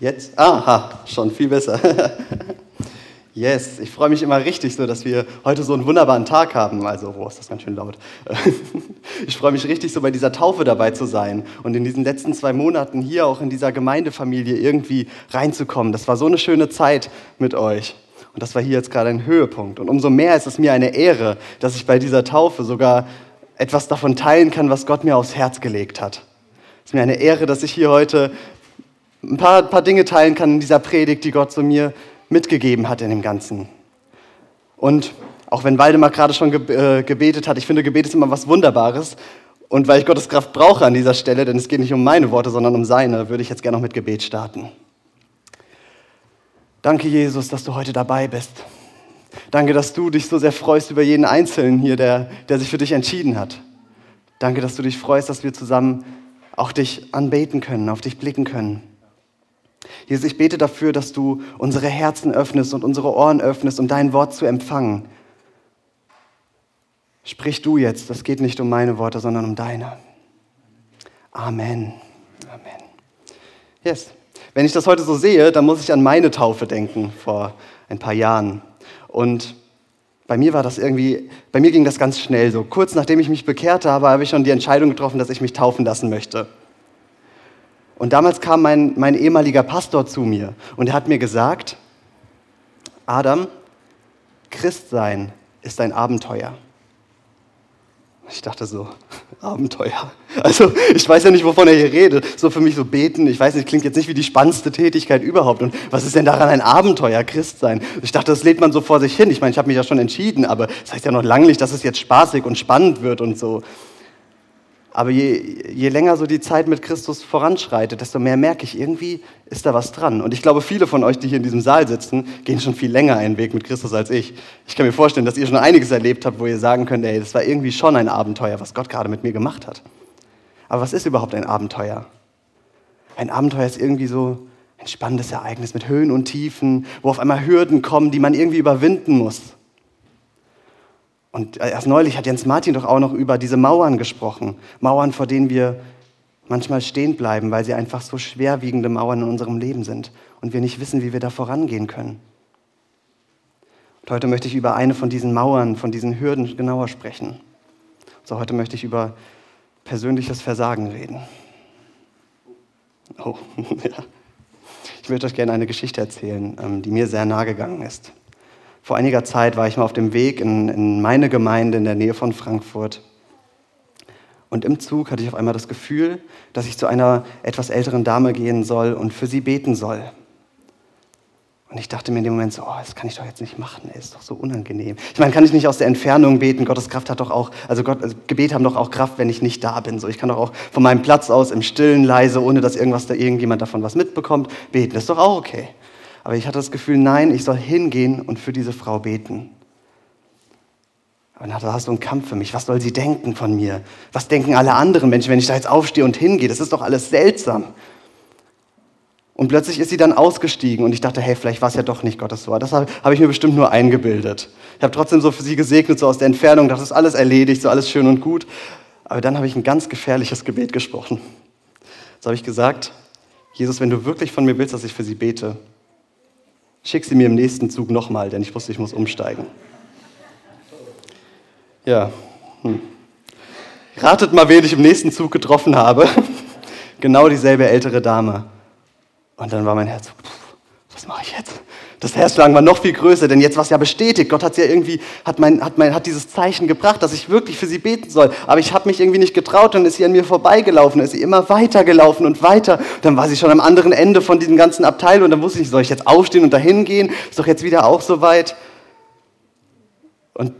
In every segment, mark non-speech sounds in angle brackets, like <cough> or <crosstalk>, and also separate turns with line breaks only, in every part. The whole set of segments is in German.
Jetzt? Aha, schon viel besser. <laughs> Yes, ich freue mich immer richtig so, dass wir heute so einen wunderbaren Tag haben. Also, oh, ist das ganz schön laut. <laughs> Ich freue mich richtig so bei dieser Taufe dabei zu sein und in diesen letzten zwei Monaten hier auch in dieser Gemeindefamilie irgendwie reinzukommen. Das war so eine schöne Zeit mit euch. Und das war hier jetzt gerade ein Höhepunkt. Und umso mehr ist es mir eine Ehre, dass ich bei dieser Taufe sogar etwas davon teilen kann, was Gott mir aufs Herz gelegt hat. Es ist mir eine Ehre, dass ich hier heute ein paar, paar Dinge teilen kann in dieser Predigt, die Gott so mir mitgegeben hat in dem Ganzen. Und auch wenn Waldemar gerade schon äh, gebetet hat, ich finde, Gebet ist immer was Wunderbares. Und weil ich Gottes Kraft brauche an dieser Stelle, denn es geht nicht um meine Worte, sondern um seine, würde ich jetzt gerne noch mit Gebet starten. Danke, Jesus, dass du heute dabei bist. Danke, dass du dich so sehr freust über jeden Einzelnen hier, der, der sich für dich entschieden hat. Danke, dass du dich freust, dass wir zusammen auch dich anbeten können, auf dich blicken können. Jesus, ich bete dafür, dass du unsere Herzen öffnest und unsere Ohren öffnest, um dein Wort zu empfangen. Sprich du jetzt, das geht nicht um meine Worte, sondern um deine. Amen. Amen. Yes. Wenn ich das heute so sehe, dann muss ich an meine Taufe denken vor ein paar Jahren. Und bei mir war das irgendwie, bei mir ging das ganz schnell so. Kurz nachdem ich mich bekehrt habe, habe ich schon die Entscheidung getroffen, dass ich mich taufen lassen möchte. Und damals kam mein, mein ehemaliger Pastor zu mir und er hat mir gesagt, Adam, Christsein ist ein Abenteuer. Ich dachte so, <laughs> Abenteuer. Also ich weiß ja nicht, wovon er hier redet. So für mich so beten, ich weiß nicht, klingt jetzt nicht wie die spannendste Tätigkeit überhaupt. Und was ist denn daran ein Abenteuer, Christ sein? Ich dachte, das lädt man so vor sich hin. Ich meine, ich habe mich ja schon entschieden, aber das heißt ja noch lange nicht, dass es jetzt spaßig und spannend wird und so. Aber je, je länger so die Zeit mit Christus voranschreitet, desto mehr merke ich, irgendwie ist da was dran. Und ich glaube, viele von euch, die hier in diesem Saal sitzen, gehen schon viel länger einen Weg mit Christus als ich. Ich kann mir vorstellen, dass ihr schon einiges erlebt habt, wo ihr sagen könnt, ey, das war irgendwie schon ein Abenteuer, was Gott gerade mit mir gemacht hat. Aber was ist überhaupt ein Abenteuer? Ein Abenteuer ist irgendwie so ein spannendes Ereignis mit Höhen und Tiefen, wo auf einmal Hürden kommen, die man irgendwie überwinden muss. Und erst neulich hat Jens Martin doch auch noch über diese Mauern gesprochen. Mauern, vor denen wir manchmal stehen bleiben, weil sie einfach so schwerwiegende Mauern in unserem Leben sind und wir nicht wissen, wie wir da vorangehen können. Und heute möchte ich über eine von diesen Mauern, von diesen Hürden genauer sprechen. So, heute möchte ich über persönliches Versagen reden. Oh, <laughs> ja. Ich möchte euch gerne eine Geschichte erzählen, ähm, die mir sehr nahe gegangen ist. Vor einiger Zeit war ich mal auf dem Weg in, in meine Gemeinde in der Nähe von Frankfurt. Und im Zug hatte ich auf einmal das Gefühl, dass ich zu einer etwas älteren Dame gehen soll und für sie beten soll. Und ich dachte mir in dem Moment so, oh, das kann ich doch jetzt nicht machen, ey, ist doch so unangenehm. Ich meine, kann ich nicht aus der Entfernung beten? Gottes Kraft hat doch auch, also, Gott, also Gebet haben doch auch Kraft, wenn ich nicht da bin. So, ich kann doch auch von meinem Platz aus im Stillen leise, ohne dass irgendwas da irgendjemand davon was mitbekommt, beten. Das ist doch auch okay. Aber ich hatte das Gefühl, nein, ich soll hingehen und für diese Frau beten. Und dann hast du einen Kampf für mich. Was soll sie denken von mir? Was denken alle anderen Menschen, wenn ich da jetzt aufstehe und hingehe? Das ist doch alles seltsam. Und plötzlich ist sie dann ausgestiegen und ich dachte, hey, vielleicht war es ja doch nicht Gottes Wort. Das habe hab ich mir bestimmt nur eingebildet. Ich habe trotzdem so für sie gesegnet, so aus der Entfernung, das ist alles erledigt, so alles schön und gut. Aber dann habe ich ein ganz gefährliches Gebet gesprochen. So habe ich gesagt, Jesus, wenn du wirklich von mir willst, dass ich für sie bete, Schick sie mir im nächsten Zug nochmal, denn ich wusste, ich muss umsteigen. Ja. Hm. Ratet mal, wen ich im nächsten Zug getroffen habe. <laughs> genau dieselbe ältere Dame. Und dann war mein Herz, pff, was mache ich jetzt? Das Herzschlagen war noch viel größer, denn jetzt war es ja bestätigt. Gott hat ja irgendwie, hat, mein, hat, mein, hat dieses Zeichen gebracht, dass ich wirklich für sie beten soll. Aber ich habe mich irgendwie nicht getraut, dann ist sie an mir vorbeigelaufen, ist sie immer weitergelaufen und weiter. Dann war sie schon am anderen Ende von diesem ganzen Abteil und dann wusste ich, soll ich jetzt aufstehen und dahin gehen? Ist doch jetzt wieder auch so weit. Und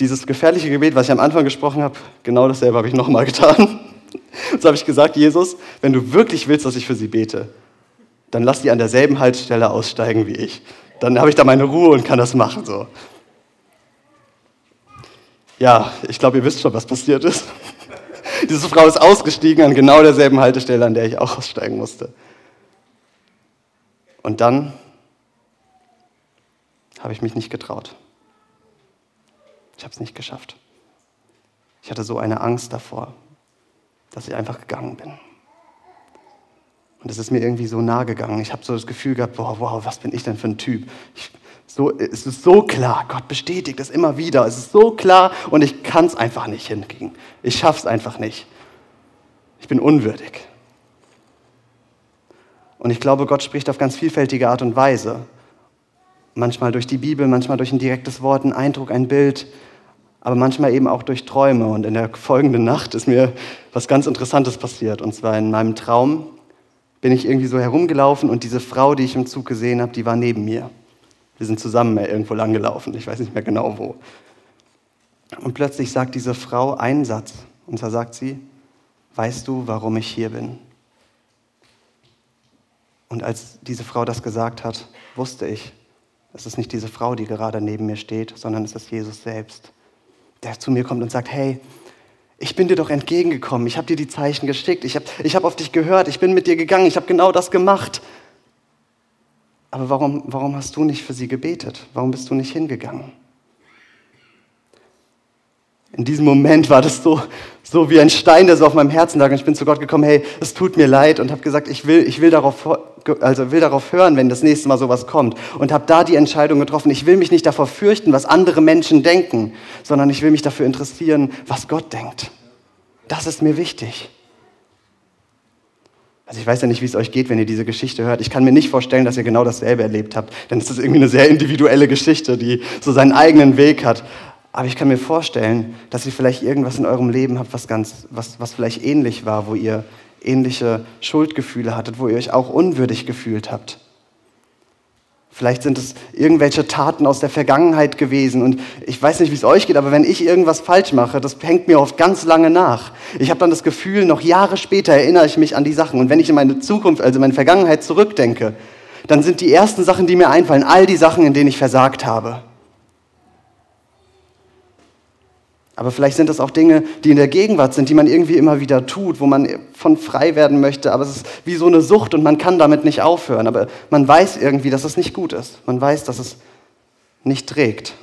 dieses gefährliche Gebet, was ich am Anfang gesprochen habe, genau dasselbe habe ich nochmal getan. <laughs> so habe ich gesagt, Jesus, wenn du wirklich willst, dass ich für sie bete, dann lass die an derselben Haltestelle aussteigen wie ich. Dann habe ich da meine Ruhe und kann das machen. So. Ja, ich glaube, ihr wisst schon, was passiert ist. <laughs> Diese Frau ist ausgestiegen an genau derselben Haltestelle, an der ich auch aussteigen musste. Und dann habe ich mich nicht getraut. Ich habe es nicht geschafft. Ich hatte so eine Angst davor, dass ich einfach gegangen bin. Und es ist mir irgendwie so nahe gegangen. Ich habe so das Gefühl gehabt, boah, wow, was bin ich denn für ein Typ? Ich, so, es ist so klar, Gott bestätigt es immer wieder. Es ist so klar und ich kann es einfach nicht hinkriegen. Ich schaffe es einfach nicht. Ich bin unwürdig. Und ich glaube, Gott spricht auf ganz vielfältige Art und Weise. Manchmal durch die Bibel, manchmal durch ein direktes Wort, ein Eindruck, ein Bild, aber manchmal eben auch durch Träume. Und in der folgenden Nacht ist mir was ganz Interessantes passiert. Und zwar in meinem Traum bin ich irgendwie so herumgelaufen und diese Frau, die ich im Zug gesehen habe, die war neben mir. Wir sind zusammen irgendwo langgelaufen, ich weiß nicht mehr genau wo. Und plötzlich sagt diese Frau einen Satz. Und zwar sagt sie, weißt du, warum ich hier bin? Und als diese Frau das gesagt hat, wusste ich, es ist nicht diese Frau, die gerade neben mir steht, sondern es ist Jesus selbst, der zu mir kommt und sagt, hey, ich bin dir doch entgegengekommen, ich habe dir die Zeichen geschickt, ich habe ich hab auf dich gehört, ich bin mit dir gegangen, ich habe genau das gemacht. Aber warum, warum hast du nicht für sie gebetet? Warum bist du nicht hingegangen? In diesem Moment war das so, so wie ein Stein, der so auf meinem Herzen lag. Und ich bin zu Gott gekommen, hey, es tut mir leid und habe gesagt, ich will, ich will darauf, also will darauf hören, wenn das nächste Mal sowas kommt. Und habe da die Entscheidung getroffen, ich will mich nicht davor fürchten, was andere Menschen denken, sondern ich will mich dafür interessieren, was Gott denkt. Das ist mir wichtig. Also ich weiß ja nicht, wie es euch geht, wenn ihr diese Geschichte hört. Ich kann mir nicht vorstellen, dass ihr genau dasselbe erlebt habt, denn es ist irgendwie eine sehr individuelle Geschichte, die so seinen eigenen Weg hat. Aber ich kann mir vorstellen, dass ihr vielleicht irgendwas in eurem Leben habt, was, ganz, was, was vielleicht ähnlich war, wo ihr ähnliche Schuldgefühle hattet, wo ihr euch auch unwürdig gefühlt habt. Vielleicht sind es irgendwelche Taten aus der Vergangenheit gewesen. Und ich weiß nicht, wie es euch geht, aber wenn ich irgendwas falsch mache, das hängt mir oft ganz lange nach. Ich habe dann das Gefühl, noch Jahre später erinnere ich mich an die Sachen. Und wenn ich in meine Zukunft, also meine Vergangenheit zurückdenke, dann sind die ersten Sachen, die mir einfallen, all die Sachen, in denen ich versagt habe. Aber vielleicht sind das auch Dinge, die in der Gegenwart sind, die man irgendwie immer wieder tut, wo man von frei werden möchte. Aber es ist wie so eine Sucht und man kann damit nicht aufhören. Aber man weiß irgendwie, dass es nicht gut ist. Man weiß, dass es nicht trägt.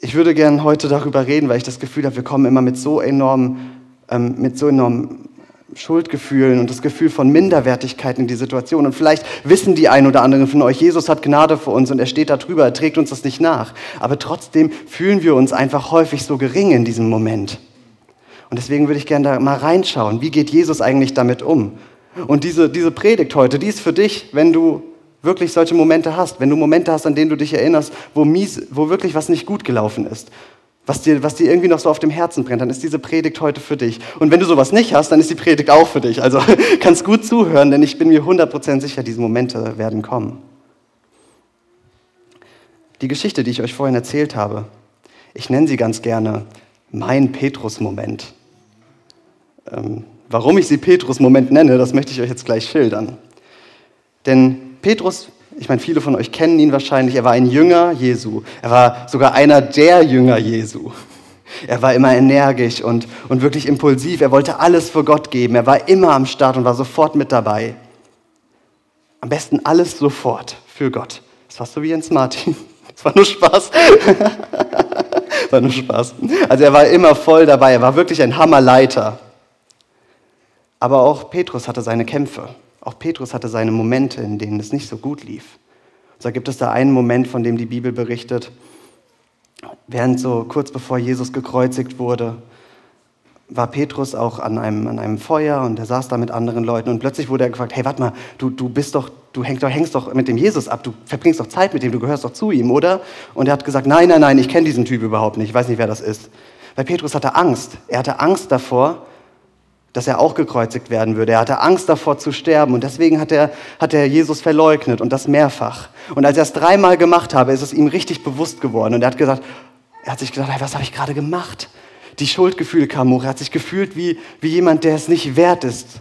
Ich würde gerne heute darüber reden, weil ich das Gefühl habe, wir kommen immer mit so enorm, ähm, mit so enorm Schuldgefühlen und das Gefühl von Minderwertigkeit in die Situation. Und vielleicht wissen die ein oder anderen von euch, Jesus hat Gnade für uns und er steht da drüber, er trägt uns das nicht nach. Aber trotzdem fühlen wir uns einfach häufig so gering in diesem Moment. Und deswegen würde ich gerne da mal reinschauen, wie geht Jesus eigentlich damit um? Und diese, diese Predigt heute, die ist für dich, wenn du wirklich solche Momente hast, wenn du Momente hast, an denen du dich erinnerst, wo, mies, wo wirklich was nicht gut gelaufen ist was dir, was dir irgendwie noch so auf dem Herzen brennt, dann ist diese Predigt heute für dich. Und wenn du sowas nicht hast, dann ist die Predigt auch für dich. Also <laughs> kannst gut zuhören, denn ich bin mir 100% sicher, diese Momente werden kommen. Die Geschichte, die ich euch vorhin erzählt habe, ich nenne sie ganz gerne mein Petrus-Moment. Ähm, warum ich sie Petrus-Moment nenne, das möchte ich euch jetzt gleich schildern. Denn Petrus ich meine, viele von euch kennen ihn wahrscheinlich. Er war ein Jünger Jesu. Er war sogar einer der Jünger Jesu. Er war immer energisch und, und wirklich impulsiv. Er wollte alles für Gott geben. Er war immer am Start und war sofort mit dabei. Am besten alles sofort für Gott. Das war so wie Jens Martin. Das war nur Spaß. Das war nur Spaß. Also er war immer voll dabei. Er war wirklich ein Hammerleiter. Aber auch Petrus hatte seine Kämpfe. Auch Petrus hatte seine Momente, in denen es nicht so gut lief. Und da gibt es da einen Moment, von dem die Bibel berichtet, während so kurz bevor Jesus gekreuzigt wurde, war Petrus auch an einem, an einem Feuer und er saß da mit anderen Leuten und plötzlich wurde er gefragt, hey, warte mal, du, du bist doch, du hängst, hängst doch mit dem Jesus ab, du verbringst doch Zeit mit ihm, du gehörst doch zu ihm, oder? Und er hat gesagt, nein, nein, nein, ich kenne diesen Typ überhaupt nicht, ich weiß nicht, wer das ist. Weil Petrus hatte Angst. Er hatte Angst davor, dass er auch gekreuzigt werden würde. Er hatte Angst davor zu sterben und deswegen hat er, hat er Jesus verleugnet und das mehrfach. Und als er es dreimal gemacht habe, ist es ihm richtig bewusst geworden und er hat gesagt, er hat sich gedacht, hey, was habe ich gerade gemacht? Die Schuldgefühle kamen hoch. Er hat sich gefühlt wie, wie jemand, der es nicht wert ist.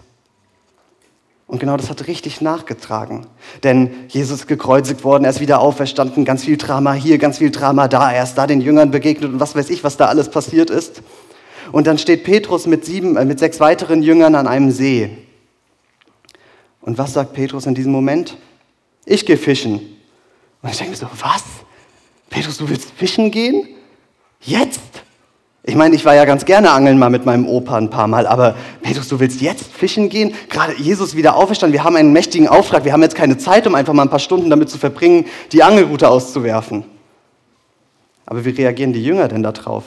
Und genau das hat richtig nachgetragen. Denn Jesus ist gekreuzigt worden, er ist wieder auferstanden, ganz viel Drama hier, ganz viel Drama da. Er ist da den Jüngern begegnet und was weiß ich, was da alles passiert ist. Und dann steht Petrus mit, sieben, äh, mit sechs weiteren Jüngern an einem See. Und was sagt Petrus in diesem Moment? Ich gehe fischen. Und ich denke mir so, was? Petrus, du willst fischen gehen? Jetzt? Ich meine, ich war ja ganz gerne angeln mal mit meinem Opa ein paar Mal, aber Petrus, du willst jetzt fischen gehen? Gerade Jesus wieder auferstanden, wir haben einen mächtigen Auftrag, wir haben jetzt keine Zeit, um einfach mal ein paar Stunden damit zu verbringen, die Angelrute auszuwerfen. Aber wie reagieren die Jünger denn darauf?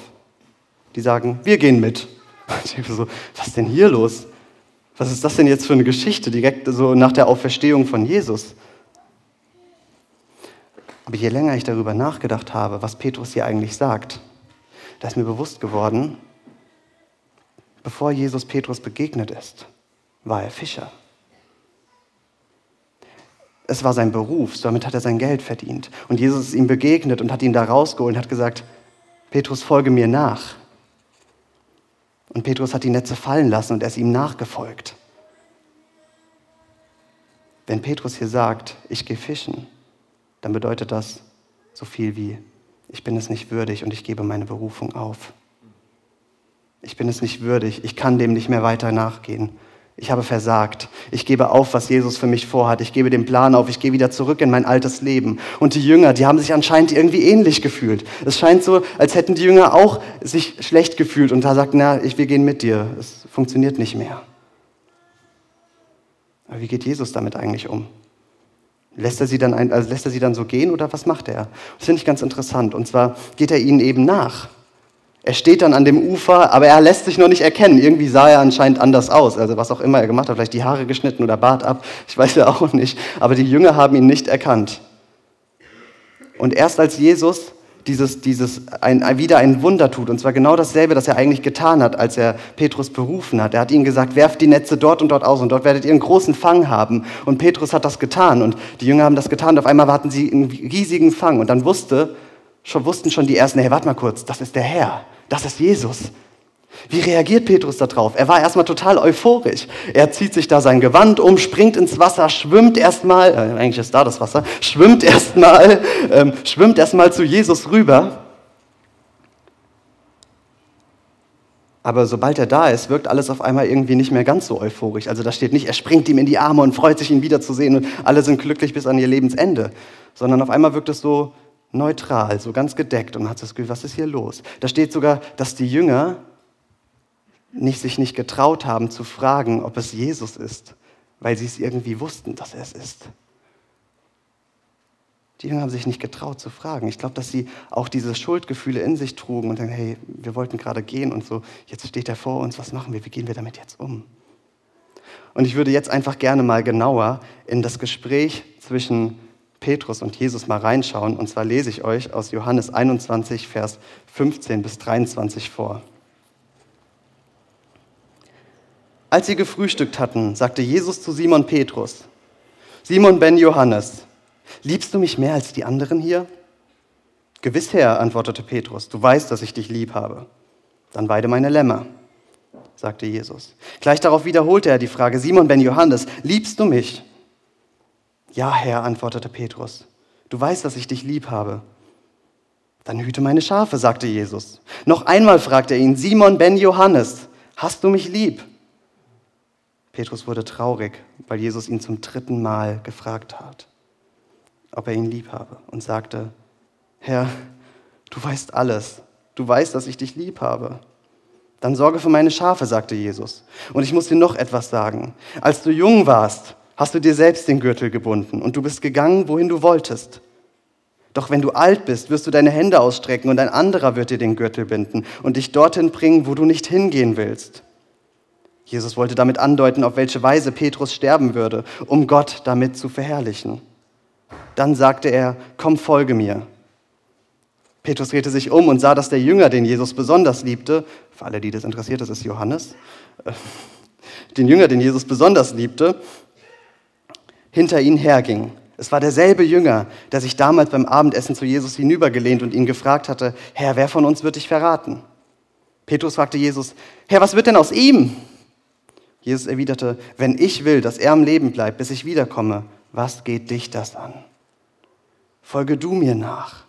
Die sagen, wir gehen mit. <laughs> Ich denke so, was ist denn hier los? Was ist das denn jetzt für eine Geschichte, direkt so nach der Auferstehung von Jesus? Aber je länger ich darüber nachgedacht habe, was Petrus hier eigentlich sagt, da ist mir bewusst geworden, bevor Jesus Petrus begegnet ist, war er Fischer. Es war sein Beruf, damit hat er sein Geld verdient. Und Jesus ist ihm begegnet und hat ihn da rausgeholt und hat gesagt, Petrus, folge mir nach. Und Petrus hat die Netze fallen lassen und er ist ihm nachgefolgt. Wenn Petrus hier sagt, ich gehe fischen, dann bedeutet das so viel wie, ich bin es nicht würdig und ich gebe meine Berufung auf. Ich bin es nicht würdig, ich kann dem nicht mehr weiter nachgehen. Ich habe versagt. Ich gebe auf, was Jesus für mich vorhat. Ich gebe den Plan auf. Ich gehe wieder zurück in mein altes Leben. Und die Jünger, die haben sich anscheinend irgendwie ähnlich gefühlt. Es scheint so, als hätten die Jünger auch sich schlecht gefühlt und da sagten, na, ich, wir gehen mit dir. Es funktioniert nicht mehr. Aber wie geht Jesus damit eigentlich um? Lässt er, sie dann ein, also lässt er sie dann so gehen oder was macht er? Das finde ich ganz interessant. Und zwar geht er ihnen eben nach. Er steht dann an dem Ufer, aber er lässt sich noch nicht erkennen. Irgendwie sah er anscheinend anders aus. Also was auch immer er gemacht hat, vielleicht die Haare geschnitten oder Bart ab, <laughs> ich weiß ja auch nicht. Aber die Jünger haben ihn nicht erkannt. Und erst als Jesus dieses, dieses ein, wieder ein Wunder tut. Und zwar genau dasselbe, das er eigentlich getan hat, als er Petrus berufen hat. Er hat ihnen gesagt, werft die Netze dort und dort aus und dort werdet ihr einen großen Fang haben. Und Petrus hat das getan und die Jünger haben das getan und auf einmal hatten sie einen riesigen Fang. Und dann wusste, schon, wussten schon die Ersten, hey, warte mal kurz, das ist der Herr, das ist Jesus. Wie reagiert Petrus darauf? Er war erstmal total euphorisch. Er zieht sich da sein Gewand um, springt ins Wasser, schwimmt erstmal, äh, eigentlich ist da das Wasser, schwimmt erstmal, ähm, schwimmt erstmal zu Jesus rüber. Aber sobald er da ist, wirkt alles auf einmal irgendwie nicht mehr ganz so euphorisch. Also da steht nicht, er springt ihm in die Arme und freut sich, ihn wiederzusehen und alle sind glücklich bis an ihr Lebensende. Sondern auf einmal wirkt es so neutral, so ganz gedeckt und hat das Gefühl, was ist hier los? Da steht sogar, dass die Jünger nicht, sich nicht getraut haben zu fragen, ob es Jesus ist, weil sie es irgendwie wussten, dass er es ist. Die Jünger haben sich nicht getraut zu fragen. Ich glaube, dass sie auch diese Schuldgefühle in sich trugen und sagen, hey, wir wollten gerade gehen und so, jetzt steht er vor uns, was machen wir, wie gehen wir damit jetzt um? Und ich würde jetzt einfach gerne mal genauer in das Gespräch zwischen Petrus und Jesus mal reinschauen. Und zwar lese ich euch aus Johannes 21, Vers 15 bis 23 vor. Als sie gefrühstückt hatten, sagte Jesus zu Simon Petrus, Simon ben Johannes, liebst du mich mehr als die anderen hier? Gewiss, Herr, antwortete Petrus, du weißt, dass ich dich lieb habe. Dann weide meine Lämmer, sagte Jesus. Gleich darauf wiederholte er die Frage, Simon ben Johannes, liebst du mich? Ja, Herr, antwortete Petrus, du weißt, dass ich dich lieb habe. Dann hüte meine Schafe, sagte Jesus. Noch einmal fragte er ihn, Simon ben Johannes, hast du mich lieb? Petrus wurde traurig, weil Jesus ihn zum dritten Mal gefragt hat, ob er ihn lieb habe und sagte, Herr, du weißt alles, du weißt, dass ich dich lieb habe. Dann sorge für meine Schafe, sagte Jesus. Und ich muss dir noch etwas sagen. Als du jung warst, hast du dir selbst den Gürtel gebunden und du bist gegangen, wohin du wolltest. Doch wenn du alt bist, wirst du deine Hände ausstrecken und ein anderer wird dir den Gürtel binden und dich dorthin bringen, wo du nicht hingehen willst. Jesus wollte damit andeuten, auf welche Weise Petrus sterben würde, um Gott damit zu verherrlichen. Dann sagte er, komm, folge mir. Petrus drehte sich um und sah, dass der Jünger, den Jesus besonders liebte, für alle, die das interessiert, das ist Johannes, <laughs> den Jünger, den Jesus besonders liebte, hinter ihn herging. Es war derselbe Jünger, der sich damals beim Abendessen zu Jesus hinübergelehnt und ihn gefragt hatte, Herr, wer von uns wird dich verraten? Petrus fragte Jesus, Herr, was wird denn aus ihm? Jesus erwiderte, wenn ich will, dass er am Leben bleibt, bis ich wiederkomme, was geht dich das an? Folge du mir nach.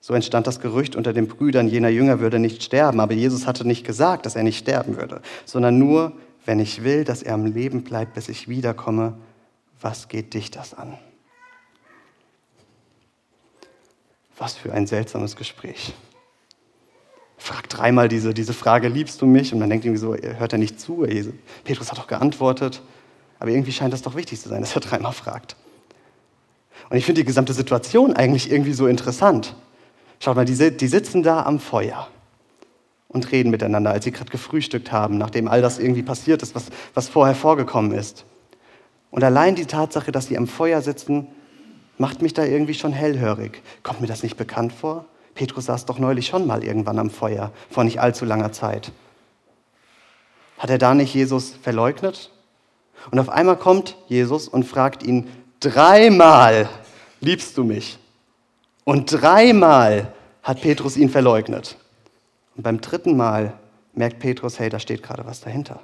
So entstand das Gerücht unter den Brüdern, jener Jünger würde nicht sterben, aber Jesus hatte nicht gesagt, dass er nicht sterben würde, sondern nur, wenn ich will, dass er am Leben bleibt, bis ich wiederkomme, was geht dich das an? Was für ein seltsames Gespräch. fragt dreimal diese, diese Frage, liebst du mich? Und man denkt irgendwie so, hört er nicht zu? Petrus hat doch geantwortet. Aber irgendwie scheint das doch wichtig zu sein, dass er <laughs> dreimal fragt. Und ich finde die gesamte Situation eigentlich irgendwie so interessant. Schaut mal, die, die sitzen da am Feuer und reden miteinander, als sie gerade gefrühstückt haben, nachdem all das irgendwie passiert ist, was, was vorher vorgekommen ist. Und allein die Tatsache, dass sie am Feuer sitzen, macht mich da irgendwie schon hellhörig. Kommt mir das nicht bekannt vor? Petrus saß doch neulich schon mal irgendwann am Feuer, vor nicht allzu langer Zeit. Hat er da nicht Jesus verleugnet? Und auf einmal kommt Jesus und fragt ihn dreimal, liebst du mich? Und dreimal hat Petrus ihn verleugnet. Und beim dritten Mal merkt Petrus, hey, da steht gerade was dahinter.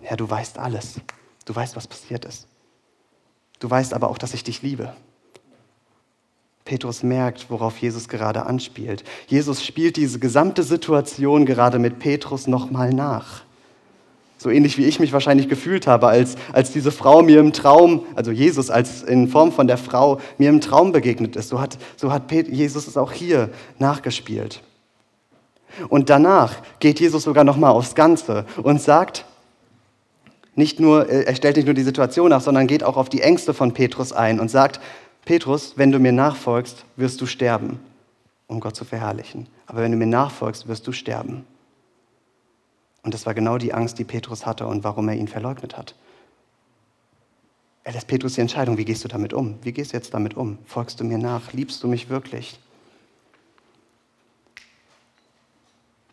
Ja, du weißt alles. Du weißt, was passiert ist. Du weißt aber auch, dass ich dich liebe. Petrus merkt, worauf Jesus gerade anspielt. Jesus spielt diese gesamte Situation gerade mit Petrus nochmal nach. So ähnlich wie ich mich wahrscheinlich gefühlt habe, als, als diese Frau mir im Traum, also Jesus als in Form von der Frau mir im Traum begegnet ist. So hat, so hat Jesus es auch hier nachgespielt. Und danach geht Jesus sogar nochmal aufs Ganze und sagt, nicht nur, er stellt nicht nur die Situation nach, sondern geht auch auf die Ängste von Petrus ein und sagt, Petrus, wenn du mir nachfolgst, wirst du sterben, um Gott zu verherrlichen. Aber wenn du mir nachfolgst, wirst du sterben. Und das war genau die Angst, die Petrus hatte und warum er ihn verleugnet hat. Er lässt Petrus die Entscheidung, wie gehst du damit um? Wie gehst du jetzt damit um? Folgst du mir nach? Liebst du mich wirklich?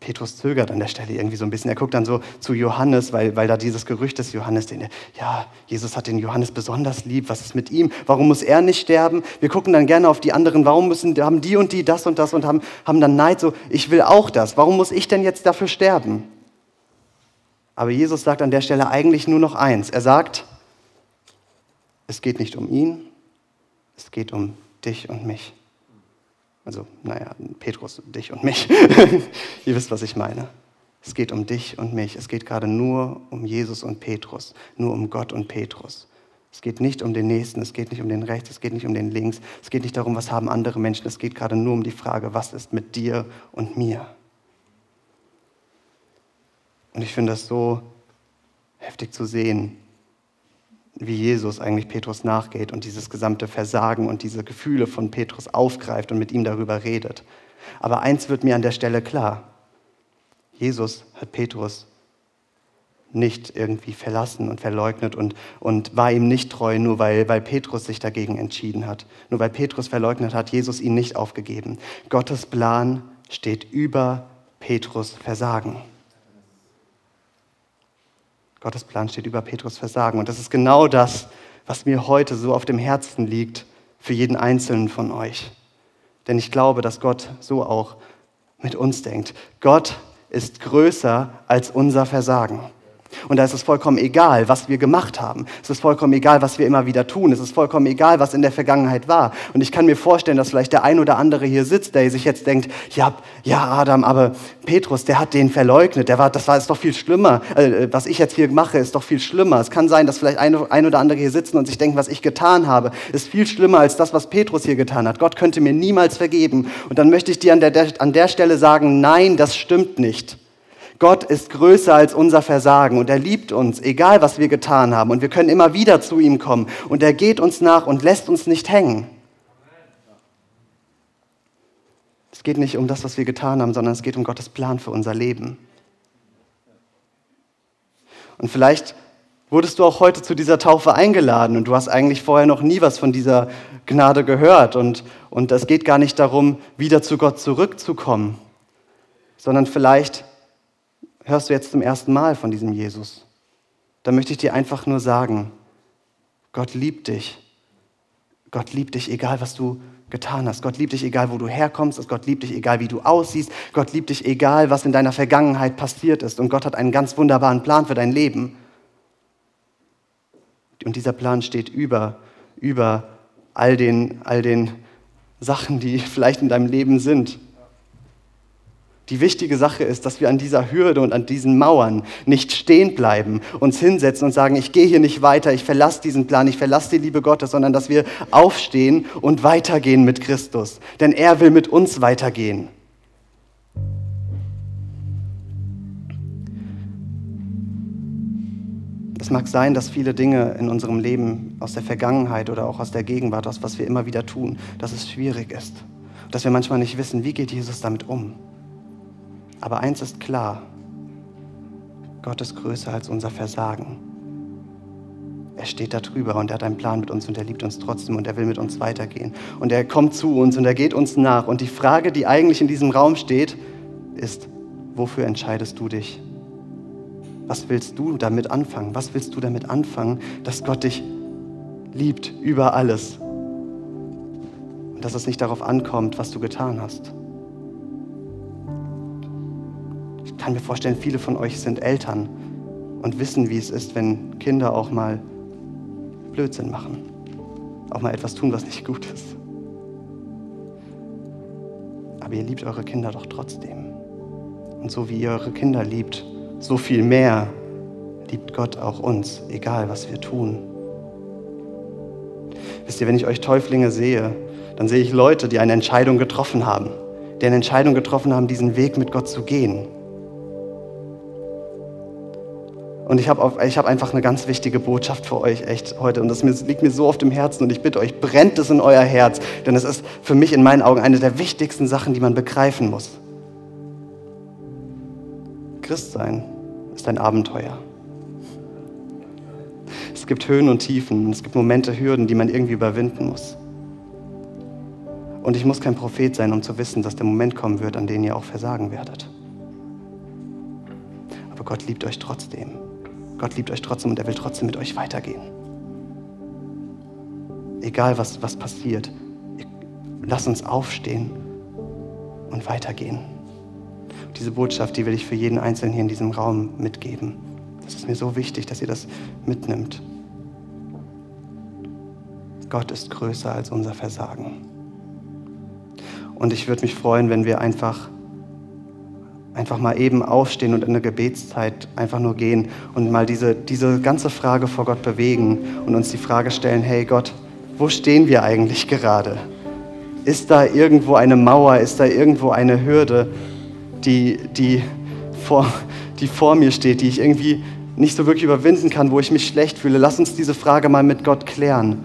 Petrus zögert an der Stelle irgendwie so ein bisschen. Er guckt dann so zu Johannes, weil, weil da dieses Gerücht ist, Johannes, den, ja, Jesus hat den Johannes besonders lieb. Was ist mit ihm? Warum muss er nicht sterben? Wir gucken dann gerne auf die anderen. Warum müssen, haben die und die das und das und haben, haben dann Neid so, ich will auch das. Warum muss ich denn jetzt dafür sterben? Aber Jesus sagt an der Stelle eigentlich nur noch eins. Er sagt, es geht nicht um ihn, es geht um dich und mich. Also, naja, Petrus, dich und mich. <laughs> Ihr wisst, was ich meine. Es geht um dich und mich. Es geht gerade nur um Jesus und Petrus, nur um Gott und Petrus. Es geht nicht um den Nächsten, es geht nicht um den Rechts, es geht nicht um den Links, es geht nicht darum, was haben andere Menschen, es geht gerade nur um die Frage, was ist mit dir und mir. Und ich finde das so heftig zu sehen, wie Jesus eigentlich Petrus nachgeht und dieses gesamte Versagen und diese Gefühle von Petrus aufgreift und mit ihm darüber redet. Aber eins wird mir an der Stelle klar. Jesus hat Petrus nicht irgendwie verlassen und verleugnet und, und war ihm nicht treu, nur weil, weil Petrus sich dagegen entschieden hat. Nur weil Petrus verleugnet hat, Jesus ihn nicht aufgegeben. Gottes Plan steht über Petrus Versagen. Gottes Plan steht über Petrus Versagen. Und das ist genau das, was mir heute so auf dem Herzen liegt für jeden Einzelnen von euch. Denn ich glaube, dass Gott so auch mit uns denkt. Gott ist größer als unser Versagen. Und da ist es vollkommen egal, was wir gemacht haben. Es ist vollkommen egal, was wir immer wieder tun. Es ist vollkommen egal, was in der Vergangenheit war. Und ich kann mir vorstellen, dass vielleicht der ein oder andere hier sitzt, der sich jetzt denkt, ja, ja, Adam, aber Petrus, der hat den verleugnet. Der war, das war ist doch viel schlimmer. Äh, was ich jetzt hier mache, ist doch viel schlimmer. Es kann sein, dass vielleicht ein, ein oder andere hier sitzen und sich denken, was ich getan habe, ist viel schlimmer als das, was Petrus hier getan hat. Gott könnte mir niemals vergeben. Und dann möchte ich dir an der, an der Stelle sagen, nein, das stimmt nicht. Gott ist größer als unser Versagen und er liebt uns, egal was wir getan haben. Und wir können immer wieder zu ihm kommen. Und er geht uns nach und lässt uns nicht hängen. Es geht nicht um das, was wir getan haben, sondern es geht um Gottes Plan für unser Leben. Und vielleicht wurdest du auch heute zu dieser Taufe eingeladen und du hast eigentlich vorher noch nie was von dieser Gnade gehört. Und, und es geht gar nicht darum, wieder zu Gott zurückzukommen, sondern vielleicht hörst du jetzt zum ersten Mal von diesem Jesus, dann möchte ich dir einfach nur sagen, Gott liebt dich. Gott liebt dich, egal was du getan hast. Gott liebt dich, egal wo du herkommst. Gott liebt dich, egal wie du aussiehst. Gott liebt dich, egal was in deiner Vergangenheit passiert ist. Und Gott hat einen ganz wunderbaren Plan für dein Leben. Und dieser Plan steht über, über all den, all den Sachen, die <laughs> vielleicht in deinem Leben sind. Die wichtige Sache ist, dass wir an dieser Hürde und an diesen Mauern nicht stehen bleiben, uns hinsetzen und sagen, ich gehe hier nicht weiter, ich verlasse diesen Plan, ich verlasse die Liebe Gottes, sondern dass wir aufstehen und weitergehen mit Christus. Denn er will mit uns weitergehen. Es mag sein, dass viele Dinge in unserem Leben aus der Vergangenheit oder auch aus der Gegenwart, aus was wir immer wieder tun, dass es schwierig ist. Dass wir manchmal nicht wissen, wie geht Jesus damit um. Aber eins ist klar, Gott ist größer als unser Versagen. Er steht da drüber und er hat einen Plan mit uns und er liebt uns trotzdem und er will mit uns weitergehen. Und er kommt zu uns und er geht uns nach. Und die Frage, die eigentlich in diesem Raum steht, ist, wofür entscheidest du dich? Was willst du damit anfangen? Was willst du damit anfangen, dass Gott dich liebt über alles? Und dass es nicht darauf ankommt, was du getan hast. Kann mir vorstellen, viele von euch sind Eltern und wissen, wie es ist, wenn Kinder auch mal Blödsinn machen. Auch mal etwas tun, was nicht gut ist. Aber ihr liebt eure Kinder doch trotzdem. Und so wie ihr eure Kinder liebt, so viel mehr liebt Gott auch uns, egal was wir tun. Wisst ihr, wenn ich euch Täuflinge sehe, dann sehe ich Leute, die eine Entscheidung getroffen haben, die eine Entscheidung getroffen haben, diesen Weg mit Gott zu gehen. Und ich habe hab einfach eine ganz wichtige Botschaft für euch echt heute. Und das liegt mir so auf dem Herzen. Und ich bitte euch, brennt es in euer Herz. Denn es ist für mich in meinen Augen eine der wichtigsten Sachen, die man begreifen muss. Christsein ist ein Abenteuer. Es gibt Höhen und Tiefen. Es gibt Momente, Hürden, die man irgendwie überwinden muss. Und ich muss kein Prophet sein, um zu wissen, dass der Moment kommen wird, an dem ihr auch versagen werdet. Aber Gott liebt euch trotzdem. Gott liebt euch trotzdem und er will trotzdem mit euch weitergehen. Egal was, was passiert, lass uns aufstehen und weitergehen. Und diese Botschaft, die will ich für jeden Einzelnen hier in diesem Raum mitgeben. Das ist mir so wichtig, dass ihr das mitnimmt. Gott ist größer als unser Versagen. Und ich würde mich freuen, wenn wir einfach einfach mal eben aufstehen und in der Gebetszeit einfach nur gehen und mal diese, diese ganze Frage vor Gott bewegen und uns die Frage stellen, hey Gott, wo stehen wir eigentlich gerade? Ist da irgendwo eine Mauer, ist da irgendwo eine Hürde, die, die, vor, die vor mir steht, die ich irgendwie nicht so wirklich überwinden kann, wo ich mich schlecht fühle? Lass uns diese Frage mal mit Gott klären